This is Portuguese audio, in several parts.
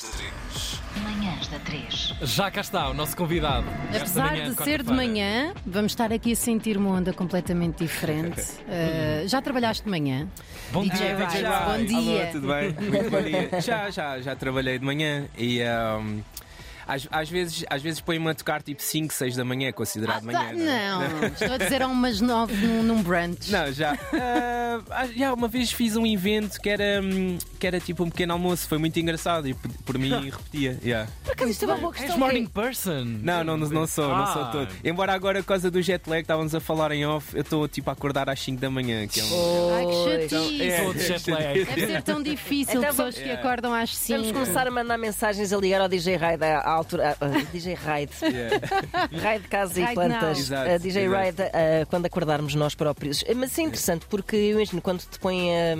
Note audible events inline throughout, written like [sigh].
Manhãs da 3. Manhãs da 3. Já cá está o nosso convidado. Apesar manhã, de ser de manhã, vamos estar aqui a sentir uma onda completamente diferente. Uh, [laughs] já trabalhaste de manhã? Bom DJ dia, Rice, DJ bom dia. Alô, tudo bem? Muito bom dia. [laughs] Já, já, já trabalhei de manhã e um, às, às vezes, às vezes põe-me a tocar tipo 5, 6 da manhã, considerado manhã. Tá- não é? não, [laughs] estou a dizer a umas nove num, num brunch. Não, já. Ah, já uma vez fiz um evento que era, hum, que era tipo um pequeno almoço, foi muito engraçado e por, mim [laughs] repetia. yeah. Por acaso isto é uma boa És questão. morning person. Não, não, não sou, não sou Ah. todo. Embora agora, por causa do jet lag, estávamos a falar em off, eu estou tipo a acordar às 5 da manhã. Que é um... Ai, que chatice. É, Todo jet lag. Deve ser tão difícil Então pessoas vamos- que acordam às 5. Vamos começar a mandar mensagens a ligar ao DJ Raid à à altura. ah, ah, DJ Raid. [laughs] Yeah. [laughs] Raid Casa e Plantas. Exato, Ah, DJ exato. Raid, ah, quando acordarmos nós próprios. Mas é interessante porque eu imagino quando te põem ah,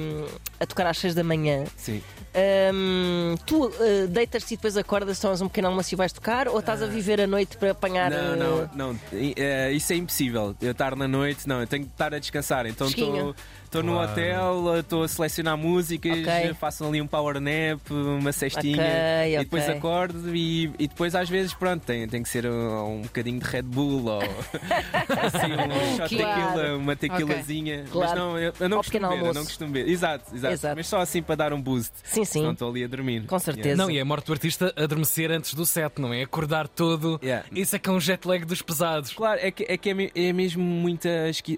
a tocar às 6 da manhã, Sim. ah, tu deitas-te e depois acordas, tomas um pequeno almoço e vais tocar ou estás a viver a noite para apanhar. Não, não, não. Eh, isso é impossível. Eu estar na noite, não, eu tenho que estar a descansar. Então Fresquinho. estou no hotel, estou a selecionar músicas, Ok. faço ali um power nap, uma cestinha Ok, e depois acordo e, e depois às vezes pronto, tem, tem que ser um, um bocadinho de Red Bull ou [laughs] assim, um shot Claro. tequila, uma tequilazinha. Claro. Mas não, eu, eu não Ao costumo ver, eu não costumo ver. Exato, exato, Exato. Mas só assim para dar um boost. Sim, sim. Senão estou ali a dormir. Com certeza. Não, e é a morte do artista adormecer antes do set, não é? Acordar todo. Yeah. Isso é que é um jet lag dos pesados. Claro, é que é, que é, é mesmo muita,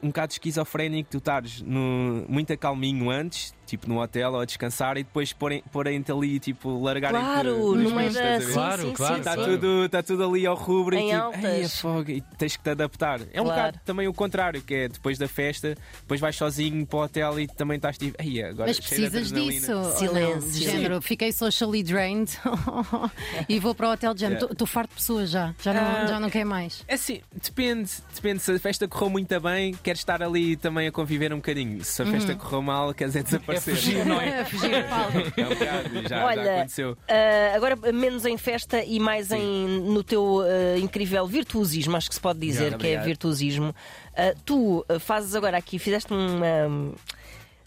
um bocado esquizofrénico tu estares no, muito a calminho antes, tipo no hotel ou a descansar e depois porem- porem-te ali, tipo, largarem Claro, no meio da. Sim, Claro, sim, claro, sim, Está sim. tudo, tá tudo ali ao rubro Em e tipo, altas. "Ei, é fogo", e tens que te adaptar. É um Claro. bocado também o contrário, que é depois da festa, depois vais sozinho para o hotel e também estás tipo, Ei, agora Mas precisas adrenalina." disso. Silêncio. Género, fiquei socially drained [laughs] e vou para o hotel de género. Yeah. Estou farto de pessoas já. Já não, Ah. já não quer mais. É assim, depende, depende. Se a festa correu muito bem, queres estar ali também a conviver um bocadinho. Se a festa correu mal, queres é É desaparecer. fugir, não é? [laughs] Fugir, Paulo. É um bocado, já, Olha, já aconteceu. Ah, agora, menos em festa e mais em, no teu ah, incrível virtuosismo, acho que se pode dizer Obrigado, que é virtuosismo. Ah, tu fazes agora aqui, fizeste uma.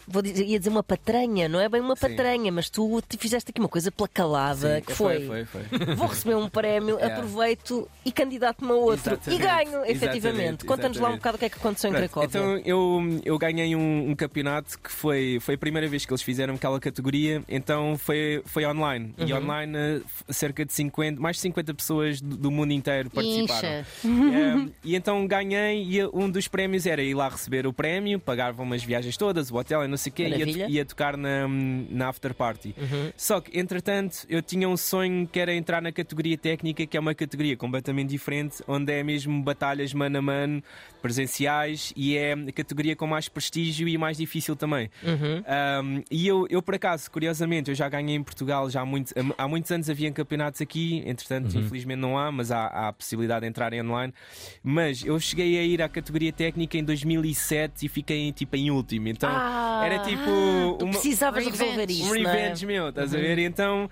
Vou dizer, ia dizer uma patranha, não é bem uma Sim. patranha, mas tu te fizeste aqui uma coisa pela calada Sim, que foi. foi, foi, foi. Vou receber um prémio, [laughs] Yeah. aproveito e candidato-me a outro. Exatamente, E ganho, efetivamente. Conta-nos lá um bocado o que é que aconteceu em Pronto, Cracóvia. Então eu, eu ganhei um, um campeonato que foi, foi a primeira vez que eles fizeram aquela categoria, então foi, foi online. E Uhum. online eh, cerca de 50, mais de 50 pessoas do, do mundo inteiro participaram. Um, [laughs] e então ganhei e um dos prémios era ir lá receber o prémio, pagavam as viagens todas, o hotel e não sei o quê, ia, ia tocar na, na after party. Uhum. Só que, entretanto, eu tinha um sonho que era entrar na categoria técnica, que é uma categoria completamente diferente, onde é mesmo batalhas mano a mano, presenciais, e é a categoria com mais prestígio e mais difícil também. Uhum. Um, e eu, eu, por acaso, curiosamente, eu já ganhei em Portugal, já há, muito, há muitos anos havia campeonatos aqui, entretanto, infelizmente não há, mas há, há a possibilidade de entrar online. Mas eu cheguei a ir à categoria técnica em 2007 e fiquei tipo em último, então Ah, era tipo tu uma, precisavas Revenge. resolver isso. um é? revenge meu, estás a ver? Então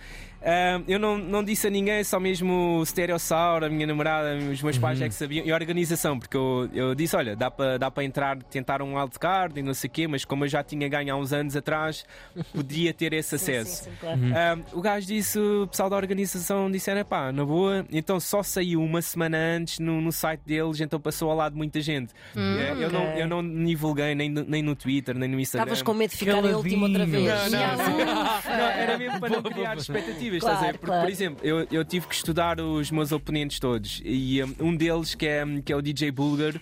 eu não, não disse a ninguém, só mesmo o Stereossauro, a minha namorada, os meus pais é que sabiam, e a organização, porque eu, eu disse: olha, dá para dá para entrar, tentar um wildcard e não sei o quê, mas como eu já tinha ganho há uns anos atrás, podia ter esse [laughs] acesso. Sim, sim, claro. Ah, o gajo disse, o pessoal da organização disseram, pá, na boa, então só saiu uma semana antes no, no site deles, então passou ao lado de muita gente. Eh, eu, não, ok. eu não divulguei nem, no- nem no Twitter, nem no Instagram. Estavas com medo de ficar em último outra vez. Não, não, sim. [laughs] Não, era mesmo para não criar expectativas, estás a Claro, ver? Porque, claro. por exemplo, eu, eu tive que estudar os meus oponentes todos e um, um deles, que é, que é o DJ Bulgar,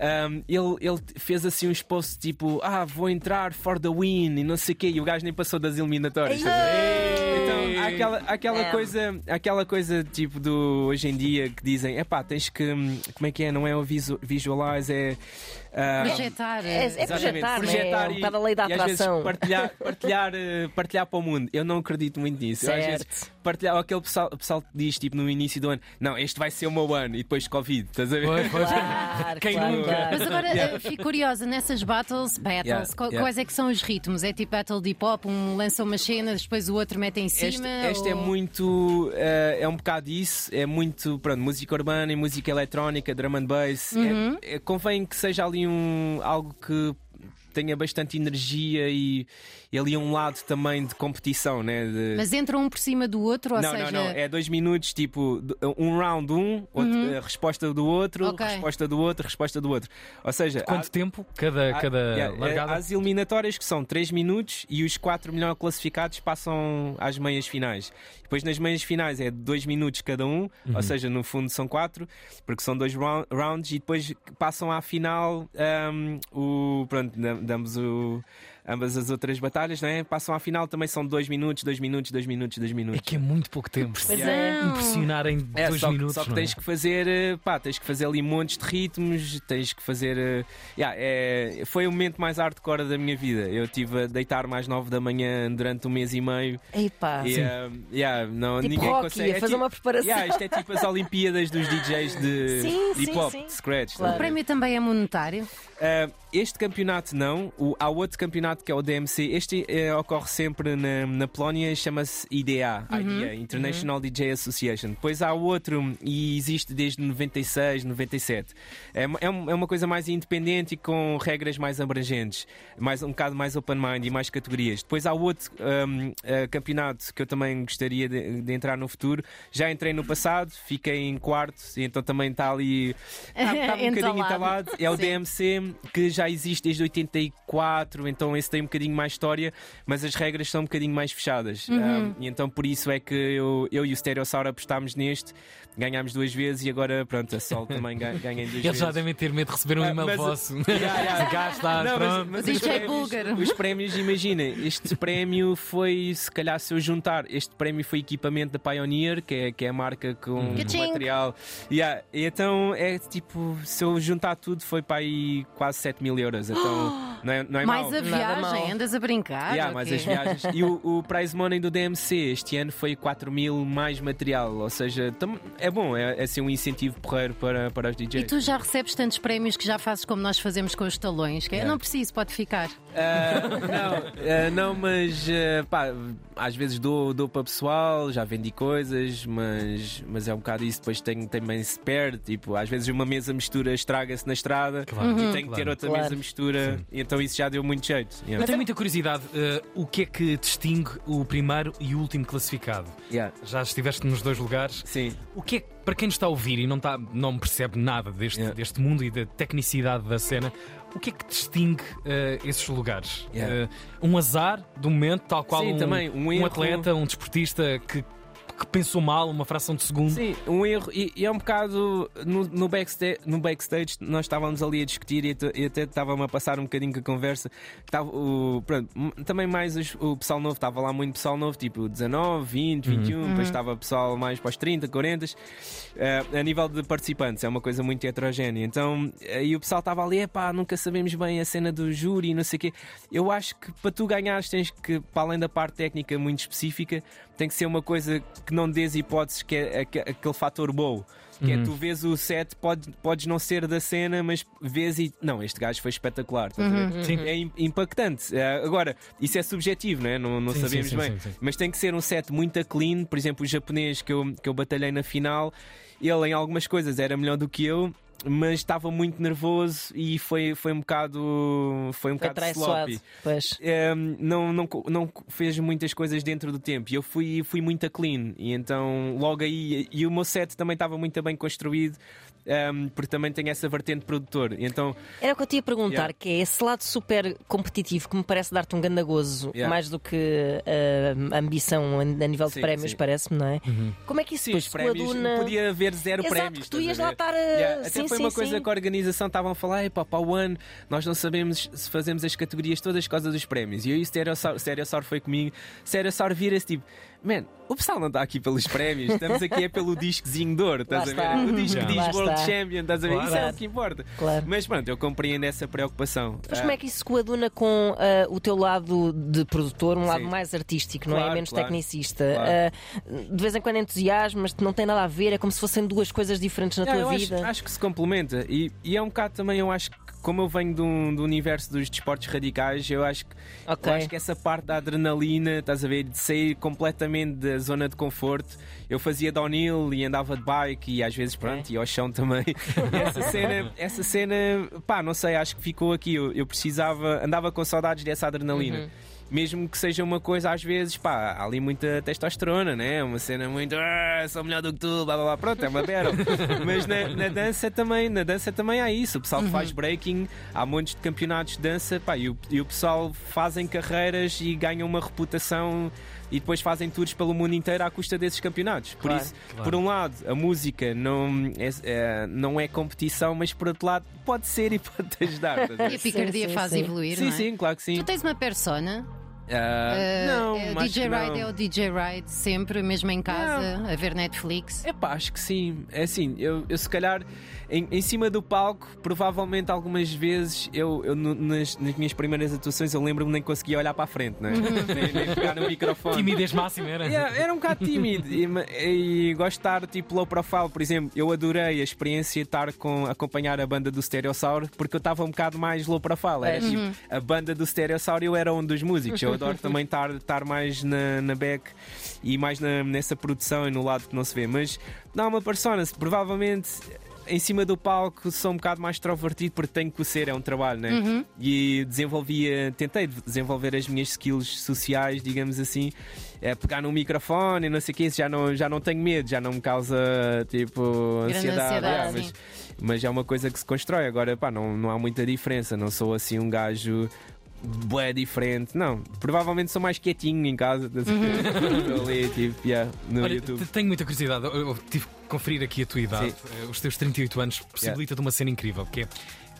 um, ele, ele fez assim uns posts tipo: Ah, vou entrar for the win e não sei o quê, e o gajo nem passou das eliminatórias. Então, há aquela, aquela, Não. coisa, aquela coisa tipo do hoje em dia que dizem: é pá, tens que. Como é que é? Não é o visu, visualize, é. ah, Projetar. É, é Exatamente, projetar, né? é um e- bocado a lei da e às vezes atração. partilhar, partilhar, eh, partilhar para o mundo. Eu não acredito muito nisso. Eu, às vezes Certo. partilhar aquele pessoal, pessoal que diz tipo no início do ano: Não, este vai ser o meu ano e depois Covid. Estás a ver? Pois, pois. Claro, [laughs] Quem claro, nunca? claro. Mas agora eh, fico curiosa, nessas battles, battles, Yeah, qual- yeah. quais é que são os ritmos? É tipo battle de hip hop, um lança uma cena, depois o outro mete em cima? Este, este é ou- muito. eh, é um bocado isso. É muito. Pronto, música urbana e música eletrónica, drum and bass. É- Uhum. é- convém que seja ali um, algo que tenha bastante energia e, e ali um lado também de competição, né? De... Mas entra um por cima do outro, ou não, seja. não, não. É dois minutos, tipo, um round um, outro- a resposta do outro, Uhum. Ok. resposta do outro, resposta do outro. Ou seja, Quanto há- tempo cada, há- cada yeah, é, largada? há as eliminatórias que são 3 minutos e os 4 melhor classificados passam às meias finais. Depois nas meias finais é 2 minutos cada um, Uhum. ou seja, no fundo são 4, porque são dois round- rounds e depois passam à final ahm, o pronto, dam- damos o ambas as outras batalhas, não é? Passam à final também são 2 minutos, 2 minutos, 2 minutos, 2 É minutos. que é muito pouco tempo. Pois Yeah. é. Impressionar em É, dois minutos. só que não é? tens que fazer, eh, pá, tens que fazer ali montes de ritmos, tens que fazer. eh, yeah, é, foi o momento mais hardcore da minha vida. Eu estive a deitar mais 9 da manhã durante um mês e meio. E, eh, yeah, não, Tipo ninguém Rocky, consegue. é fazer tipo- uma preparação. Yeah, isto é tipo as Olimpíadas dos DJs de, [laughs] Sim, de hip hop, sim, sim. de scratch. Claro. O prémio também é monetário. Uh, este campeonato não, o, há outro campeonato que é o DMC. Este eh, ocorre sempre na, na Polónia, chama-se IDA, IDA, International DJ Association. Depois há outro e existe desde 96, 97. É, uma- é é uma coisa mais independente e com regras mais abrangentes, mais, um bocado mais open mind e mais categorias. Depois há outro um, eh, campeonato que eu também gostaria de, de entrar no futuro. Já entrei no passado, fiquei em quarto, e então também está ali. Está, está um [laughs] bocadinho Entalado. entalado. É o Sim. DMC que já existe desde 84, então esse tem um bocadinho mais história, mas as regras são um bocadinho mais fechadas. Uhum. Ah, e então por isso é que eu, eu e o Stereossauro apostámos neste, ganhámos duas vezes e agora pronto, a Sol também ga- ganha em duas Eles vezes. já devem ter medo de receber um Ah, e-mail mas- vosso. [laughs] Yeah, yeah. Está, Não, mas- pronto. mas O os DJ prémios- búlgaro. Os prémios, imagina, este prémio foi, se calhar, se eu juntar, este prémio foi equipamento da Pioneer, que é, que é a marca com Caching. material. Yeah, e então é tipo, se eu juntar tudo, foi para aí quase 7 mil euros. Então [gasps] não é, não é Mais mau. a viagem, mal. andas a brincar. Yeah, mas as viagens. [laughs] E o, o prize money do DMC este ano foi 4 mil mais material. Ou seja, tam- é bom, é, é assim um incentivo porreiro para, para os E DJs. tu já recebes tantos prémios que já fazes como nós fazemos com os talões, que é, Yeah. não preciso, pode ficar. Ah, não, ah, não, mas ah, pá, às vezes dou, dou para pessoal, já vendi coisas, mas, mas é um bocado isso. Depois tenho, também se perde. Tipo, às vezes uma mesa mistura estraga-se na estrada Claro. e tenho que ter outra Claro. mesa mistura. E então isso já deu muito jeito. Yeah. Eu tenho muita curiosidade. eh, o que é que distingue o primeiro e o último classificado? Yeah. Já estiveste nos dois lugares. Sim. O que é que, para quem nos está a ouvir e não, está, não percebe nada deste, Yeah. deste mundo e da tecnicidade da cena, o que é que distingue eh, esses lugares? Yeah. Eh, um azar do momento, tal qual Sim, um, também, um um atleta, um desportista que, que pensou mal uma fração de segundo. Sim, um erro. E, e é um bocado. No, no, backstage, no backstage, nós estávamos ali a discutir e, até- e até estava-me a passar um bocadinho com a conversa. Estava, o, pronto, também mais os- o pessoal novo, estava lá muito pessoal novo, tipo 19, 20, 21, depois estava pessoal mais para os 30, 40. Eh, a nível de participantes, é uma coisa muito heterogénea. Então, aí o pessoal estava ali, epá, nunca sabemos bem a cena do júri e não sei o quê. Eu acho que para tu ganhares tens que, para além da parte técnica muito específica, tem que ser uma coisa que não dês hipóteses, que é aque- aquele fator bow. Que é tu vês o set, pode, podes não ser da cena, mas vês e. Não, este gajo foi espetacular. ver? Sim. É im- impactante. Eh, agora, isso é subjetivo, não é? Não, não Sim, sabemos sim, sim, bem. Mas tem que ser um set muito clean. Por exemplo, o japonês que eu, que eu batalhei na final, ele em algumas coisas era melhor do que eu. Mas estava muito nervoso e foi, foi um bocado foi um Foi bocado sloppy. Pois. Um, não, não, co- não fez muitas coisas dentro do tempo e eu fui, fui muito clean e então logo aí e o meu set também estava muito bem construído um, porque também tem essa vertente produtor e então Era o que eu te ia perguntar, Yeah. que é esse lado super competitivo que me parece dar-te um grande gozo, Yeah. mais do que ah, ambição a nível de Sim, prémios, sim. parece-me, não é? Uhum. Como é que isso sim, depois prémios coaduna? podia haver zero Exato, prémios porque tu ias lá estar a. Yeah, Até sim, foi sim, uma coisa sim. que a organização estavam a falar, "Epá, para o ano nós não sabemos se fazemos as categorias todas por causa dos prémios. E aí o Stereosaur, Stereosaur foi comigo, Stereosaur vira-se tipo, man, o pessoal não está aqui pelos prémios, estamos aqui é pelo discozinho de ouro, estás Lá a ver? está. O disco diz Lá World está. Champion, estás a ver? Isso é Claro. o que importa. Claro. Mas pronto, eu compreendo essa preocupação. Mas Ah, como é que isso se coaduna com ah, o teu lado de produtor, um lado Sim. mais artístico, não é? Claro, Menos claro, tecnicista? claro. Ah, de vez em quando entusiasmas, não tem nada a ver, é como se fossem duas coisas diferentes na Yeah, tua eu vida. Acho, acho que se complementa e, e é um bocado também, eu acho que como eu venho do, do universo dos desportos radicais, eu acho que Ok. eu acho que essa parte da adrenalina, estás a ver, de sair completamente da zona de conforto. Eu fazia downhill e andava de bike e às vezes, pronto, ia ao chão também. [laughs] E essa cena, essa cena, pá, não sei, acho que ficou aqui. Eu, eu precisava, andava com saudades dessa adrenalina. Mesmo que seja uma coisa, às vezes, pá, há ali muita testosterona, né? Uma cena muito, ah, sou melhor do que tu, blá blá blá, pronto, é uma battle. [laughs] Mas na, na dança também, na dança também há isso. O pessoal que faz breaking, há montes de campeonatos de dança, pá, e o, e o pessoal fazem carreiras e ganham uma reputação e depois fazem tours pelo mundo inteiro à custa desses campeonatos. Por Claro. isso, Claro. por um lado, a música não é, é- não é competição, mas por outro lado, pode ser e [laughs] pode te ajudar. E a picardia sim, faz sim. evoluir, sim, não é? sim, claro que sim. Tu tens uma persona? Uh, não, é, DJ que não. Ride é o DJ Ride sempre, mesmo em casa, a ver Netflix. É pá, acho que sim. É assim, eu, eu se calhar em, em cima do palco, provavelmente algumas vezes eu, eu nas, nas minhas primeiras atuações eu lembro-me nem conseguia olhar para a frente, né? [laughs] nem, nem pegar no microfone. Timidez máxima era. Yeah, era um bocado tímido e, e gosto de estar tipo low profile, por exemplo. Eu adorei a experiência de estar com acompanhar a banda do Stereossauro porque eu estava um bocado mais low profile. Era tipo a banda do Stereossauro eu era um dos músicos. Eu adoro [laughs] também estar, estar mais na, na back e mais na- nessa produção e no lado que não se vê. Mas não, uma persona, provavelmente. Em cima do palco sou um bocado mais extrovertido porque tenho que ser, é um trabalho, né? E desenvolvia, tentei desenvolver as minhas skills sociais, digamos assim, é, pegar no microfone e não sei o que, isso já não, já não tenho medo, já não me causa tipo ansiedade. ansiedade, sim. mas, mas é uma coisa que se constrói. Agora, pá, não, não há muita diferença, não sou assim um gajo. Bué diferente, não. Provavelmente sou mais quietinho em casa. Estou [laughs] ali, tipo, yeah, no Olha, YouTube. te- tenho muita curiosidade. Eu, eu tive que conferir aqui a tua idade. Eh, Os teus 38 anos possibilita-te uma cena incrível, que é.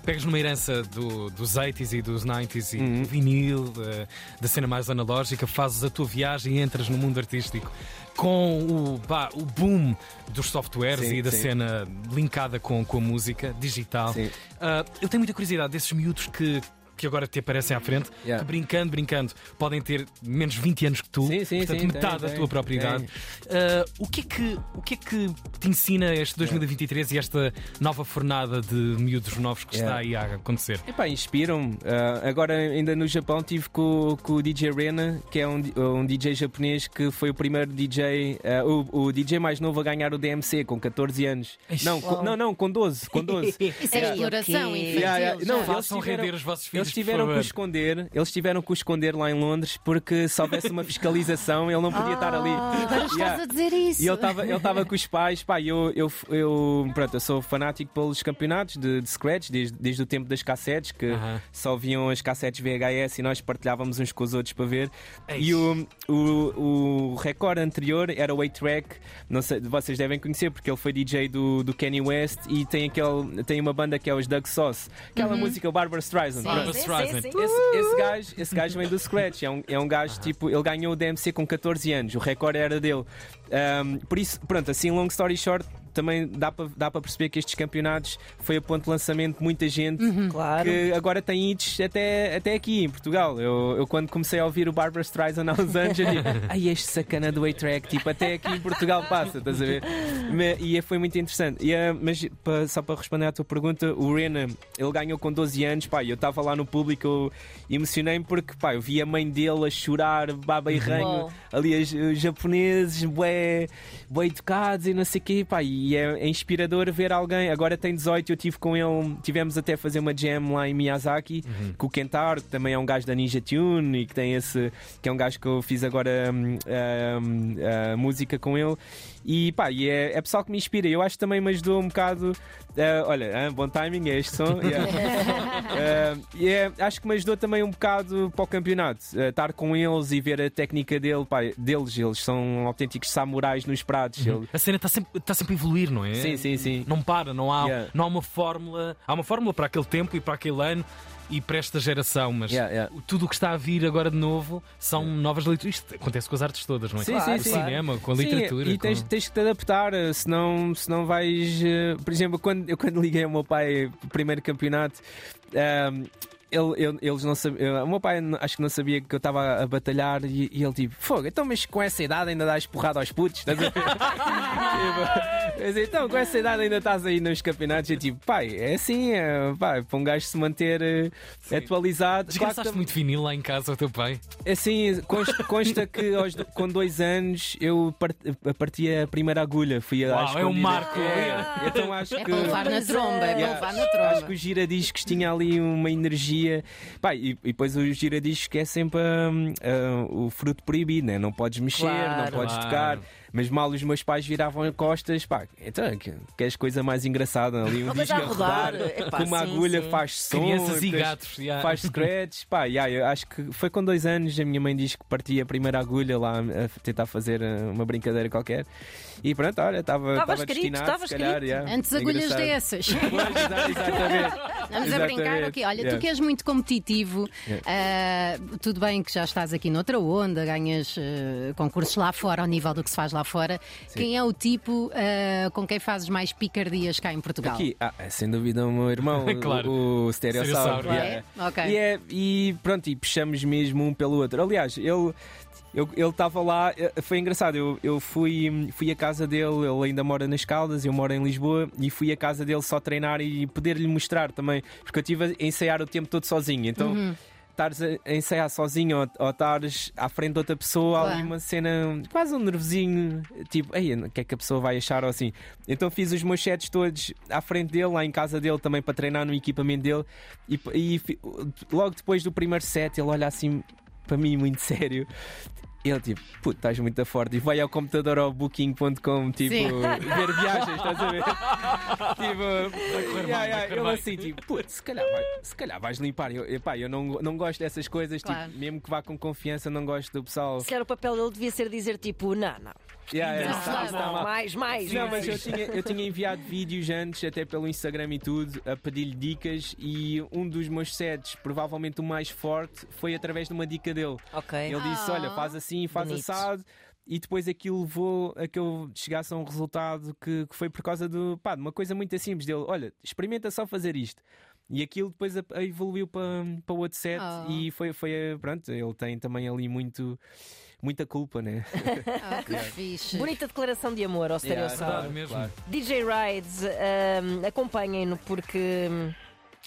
Pegas numa herança do- dos 80s e dos 90s e Uhum. do vinil, eh, da cena mais analógica, fazes a tua viagem e entras no mundo artístico com o, pá, o boom dos softwares Sim, e da sim. cena linkada com, com a música digital. Sim. Ah, eu tenho muita curiosidade desses miúdos que, que agora te aparecem à frente, Yeah. que brincando, brincando, podem ter menos 20 anos que tu, Sim, sim, portanto, sim, metade tem, da tem, tua própria idade. Ah, o, que é que, o que é que te ensina este 2023 e esta nova fornada de miúdos novos que está aí a acontecer? Epá, inspiram-me. Ah, agora, ainda no Japão, tive com, com o DJ Rena, que é um, um DJ japonês que foi o primeiro DJ, ah, o, o DJ mais novo a ganhar o DMC, com 14 anos. Não, com, não, não, com 12. Com 12. [laughs] Isso é exploração infantil. Yeah, yeah. Não, Façam render os vossos filhos. Eles tiveram que o esconder, eles tiveram que o esconder lá em Londres porque se houvesse uma fiscalização ele não podia estar ali. Ah, agora estás Yeah. a dizer isso. E ele estava ele tava com os pais, pá, eu, eu, eu, pronto, eu sou fanático pelos campeonatos de, de Scratch, desde, desde o tempo das cassetes, que Aham. só viam as cassetes VHS e nós partilhávamos uns com os outros para ver. Ei. E o, o, o recorde anterior era o A-Track, não sei, vocês devem conhecer, porque ele foi DJ do, do Kanye West e tem, aquele, tem uma banda que é os Doug Sauce, aquela música, o Barbara Streisand. Sim. Esse, esse gajo, esse gajo vem do Scratch, é um, é um gajo tipo, ele ganhou o DMC com 14 anos, o recorde era dele. Um, por isso, pronto, assim, long story short, também dá para dá perceber que estes campeonatos foi a ponto de lançamento de muita gente Claro. que agora tem hits até, até aqui em Portugal. Eu, eu quando comecei a ouvir o Barbara Streisand há uns anos, eu digo, [laughs] ai, este sacana do A-Track, tipo, até aqui em Portugal passa, estás a ver? E foi muito interessante. E, ah, mas só para responder à tua pergunta, o Rena, ele ganhou com 12 anos, pá, e eu estava lá no público, eu emocionei-me porque, pá, eu vi a mãe dele a chorar, baba e ranho, ali as- os japoneses, bué, bué educados e não sei o quê, pá, e é, é inspirador ver alguém. Agora tem 18, eu tive com ele, tivemos até a fazer uma jam lá em Miyazaki Uhum. com o Kentaro, que também é um gajo da Ninja Tune e que tem esse, que é um gajo que eu fiz agora hum, hum, a música com ele. E pá, e é, é pessoal que me inspira. Eu acho que também me ajudou um bocado. ah, olha, ah, bom timing é este som. yeah. Ah, [laughs] e é- acho que me ajudou também um bocado para o campeonato. ah, estar com eles e ver a técnica dele, pá, deles. Eles são autênticos samurais nos pratos. Ele- A cena está sempre, está sempre a evoluir, não é? Sim, sim, sim. Não para, não há, Yeah. não há uma fórmula. Há uma fórmula para aquele tempo e para aquele ano e para esta geração, mas Yeah, yeah. tudo o que está a vir agora de novo são novas leituras. Isto acontece com as artes todas, não é? Sim, Com sim, o cinema, com a Sim, literatura. e tens, com- tens que te adaptar, eh, senão, senão vais. eh, Por exemplo, quando, eu [laughs] quando liguei ao meu pai o primeiro campeonato. ehm, ele, ele- eles não sabiam. O meu pai acho que não sabia que eu estava a batalhar e, e ele tipo, fogo, então, mas com essa idade ainda dás porrada aos putos? Estás a ver? [laughs] tipo, então, com essa idade ainda estás aí nos campeonatos. E eu, tipo, pai, é assim, é, pá, para um gajo se manter eh, atualizado. Claro que Desgraçaste tam- muito vinil lá em casa, o teu pai. Assim, consta, consta que aos com dois anos eu part, parti a primeira agulha. Fui a Uau, é um marco. É, então acho É que. para levar na tromba, é para levar na Acho tromba. que os giradiscos tinha ali uma energia. Pá, e, e depois os giradiscos que é sempre hum, ah, o fruto proibido, né? não podes mexer, Claro. não podes Claro. tocar. Mas mal os meus pais viravam as costas, pá, então que- queres coisa mais engraçada ali? Um disco a rodar. rodar, com uma sim, agulha sim. faz som. Crianças e gatos. yeah. Faz scratch, pá, yeah, eu acho que foi com dois anos. A minha mãe diz que partia a primeira agulha lá a tentar fazer uh, uma brincadeira qualquer. E pronto, olha, estava destinado, estava se calhar. escrito. yeah. Antes agulhas Engraçado. dessas. [laughs] Pois, exa- exatamente. [laughs] Vamos a brincar aqui. Olha, tu Yeah. que és muito competitivo, Yeah. ah, tudo bem que já estás aqui noutra onda, ganhas ah, concursos lá fora, ao nível do que se faz lá fora. Quem é o tipo ah, com quem fazes mais picardias cá em Portugal? Aqui, ah, é sem dúvida o meu irmão, [laughs] Claro. o, o Stereossauro. Yeah. é? Ok. E, é, e pronto, e puxamos mesmo um pelo outro. Aliás, ele. eu- Ele estava lá, eh, foi engraçado. Eu, eu fui, fui à casa dele, ele ainda mora nas Caldas, eu moro em Lisboa, e fui à casa dele só treinar e poder-lhe mostrar também, porque eu estive a ensaiar o tempo todo sozinho. Então, Uhum. Estares a ensaiar sozinho ou, ou estares à frente de outra pessoa, há ali Claro. uma cena, quase um nervosinho, tipo, Ei, o que é que a pessoa vai achar ou assim. Então fiz os meus sets todos à frente dele, lá em casa dele também para treinar no equipamento dele. E, e logo depois do primeiro set, ele olha assim para mim muito [laughs] sério. Ele tipo, puto, estás muito forte. E vai ao computador ao booking.com, tipo, Sim. ver viagens, estás a ver? [laughs] tipo, yeah, yeah, correr ele assim, tipo, putz, se calhar, vai- se calhar vais limpar. Eu, epá, eu não, não gosto dessas coisas, Claro. tipo, mesmo que vá com confiança, não gosto do pessoal. Se calhar o papel dele devia ser dizer tipo, não, não. Yeah, está- não, está Não, mal. mais, mais. Não, mais. mas eu tinha, eu tinha enviado vídeos antes, até pelo Instagram e tudo, a pedir-lhe dicas e um dos meus sets, provavelmente o mais forte, foi através de uma dica dele. Ok. Ele disse: Ah. Olha, faz assim, faz Bonito. assado. E depois aquilo levou a que eu chegasse a um resultado que, que foi por causa do, pá, de uma coisa muito simples dele. Olha, experimenta só fazer isto. E aquilo depois a- a- evoluiu para, para o outro set Oh. e foi, foi, pronto, ele tem também ali muito, muita culpa, né? [laughs] Ah, que fixe. Bonita declaração de amor ao Yeah, mesmo. claro. DJ Rides, ahm, acompanhem-no porque,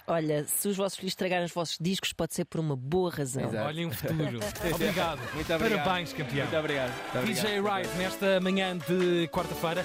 olha, se os vossos filhos estragarem os vossos discos, pode ser por uma boa razão. Exato. Olhem o futuro. [laughs] Obrigado. Muito obrigado. Parabéns, campeão. Muito obrigado. Muito obrigado. DJ Ride, nesta manhã de quarta-feira.